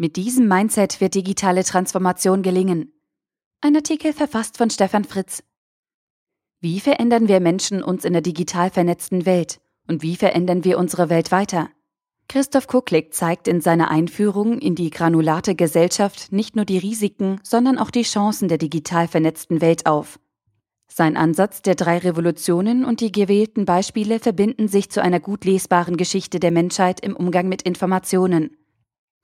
Mit diesem Mindset wird digitale Transformation gelingen. Ein Artikel verfasst von Stefan Fritz. Wie verändern wir Menschen uns in der digital vernetzten Welt? Und wie verändern wir unsere Welt weiter? Christoph Kucklick zeigt in seiner Einführung in die granulate Gesellschaft nicht nur die Risiken, sondern auch die Chancen der digital vernetzten Welt auf. Sein Ansatz der drei Revolutionen und die gewählten Beispiele verbinden sich zu einer gut lesbaren Geschichte der Menschheit im Umgang mit Informationen.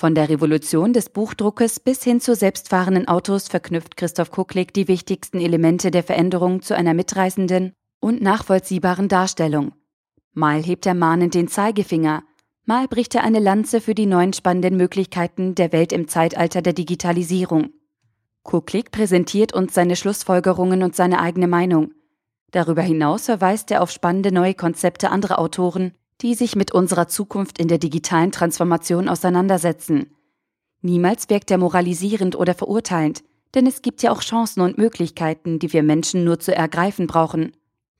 Von der Revolution des Buchdruckes bis hin zu selbstfahrenden Autos verknüpft Christoph Kucklick die wichtigsten Elemente der Veränderung zu einer mitreißenden und nachvollziehbaren Darstellung. Mal hebt er mahnend den Zeigefinger, Mal bricht er eine Lanze für die neuen spannenden Möglichkeiten der Welt im Zeitalter der Digitalisierung. Kuklik präsentiert uns seine Schlussfolgerungen und seine eigene Meinung. Darüber hinaus verweist er auf spannende neue Konzepte anderer Autoren, die sich mit unserer Zukunft in der digitalen Transformation auseinandersetzen. Niemals wirkt er moralisierend oder verurteilend, denn es gibt ja auch Chancen und Möglichkeiten, die wir Menschen nur zu ergreifen brauchen.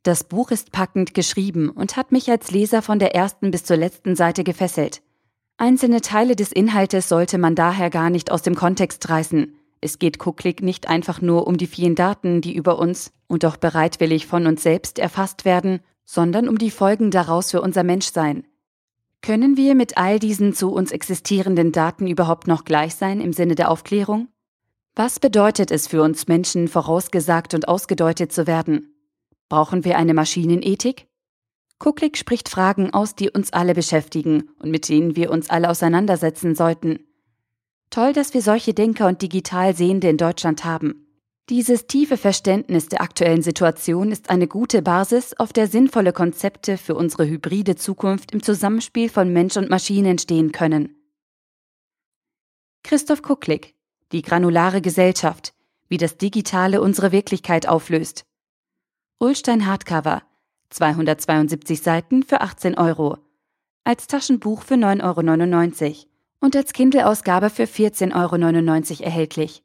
Das Buch ist packend geschrieben und hat mich als Leser von der ersten bis zur letzten Seite gefesselt. Einzelne Teile des Inhaltes sollte man daher gar nicht aus dem Kontext reißen. Es geht Kucklick nicht einfach nur um die vielen Daten, die über uns und auch bereitwillig von uns selbst erfasst werden, sondern um die Folgen daraus für unser Menschsein. Können wir mit all diesen zu uns existierenden Daten überhaupt noch gleich sein im Sinne der Aufklärung? Was bedeutet es für uns Menschen, vorausgesagt und ausgedeutet zu werden? Brauchen wir eine Maschinenethik? Kucklick spricht Fragen aus, die uns alle beschäftigen und mit denen wir uns alle auseinandersetzen sollten. Toll, dass wir solche Denker und digital Sehende in Deutschland haben. Dieses tiefe Verständnis der aktuellen Situation ist eine gute Basis, auf der sinnvolle Konzepte für unsere hybride Zukunft im Zusammenspiel von Mensch und Maschine entstehen können. Christoph Kucklick Die granulare Gesellschaft, wie das Digitale unsere Wirklichkeit auflöst. Ulstein Hardcover, 272 Seiten für 18 Euro. Als Taschenbuch für 9,99 Euro und als Kindle-Ausgabe für 14,99 Euro erhältlich.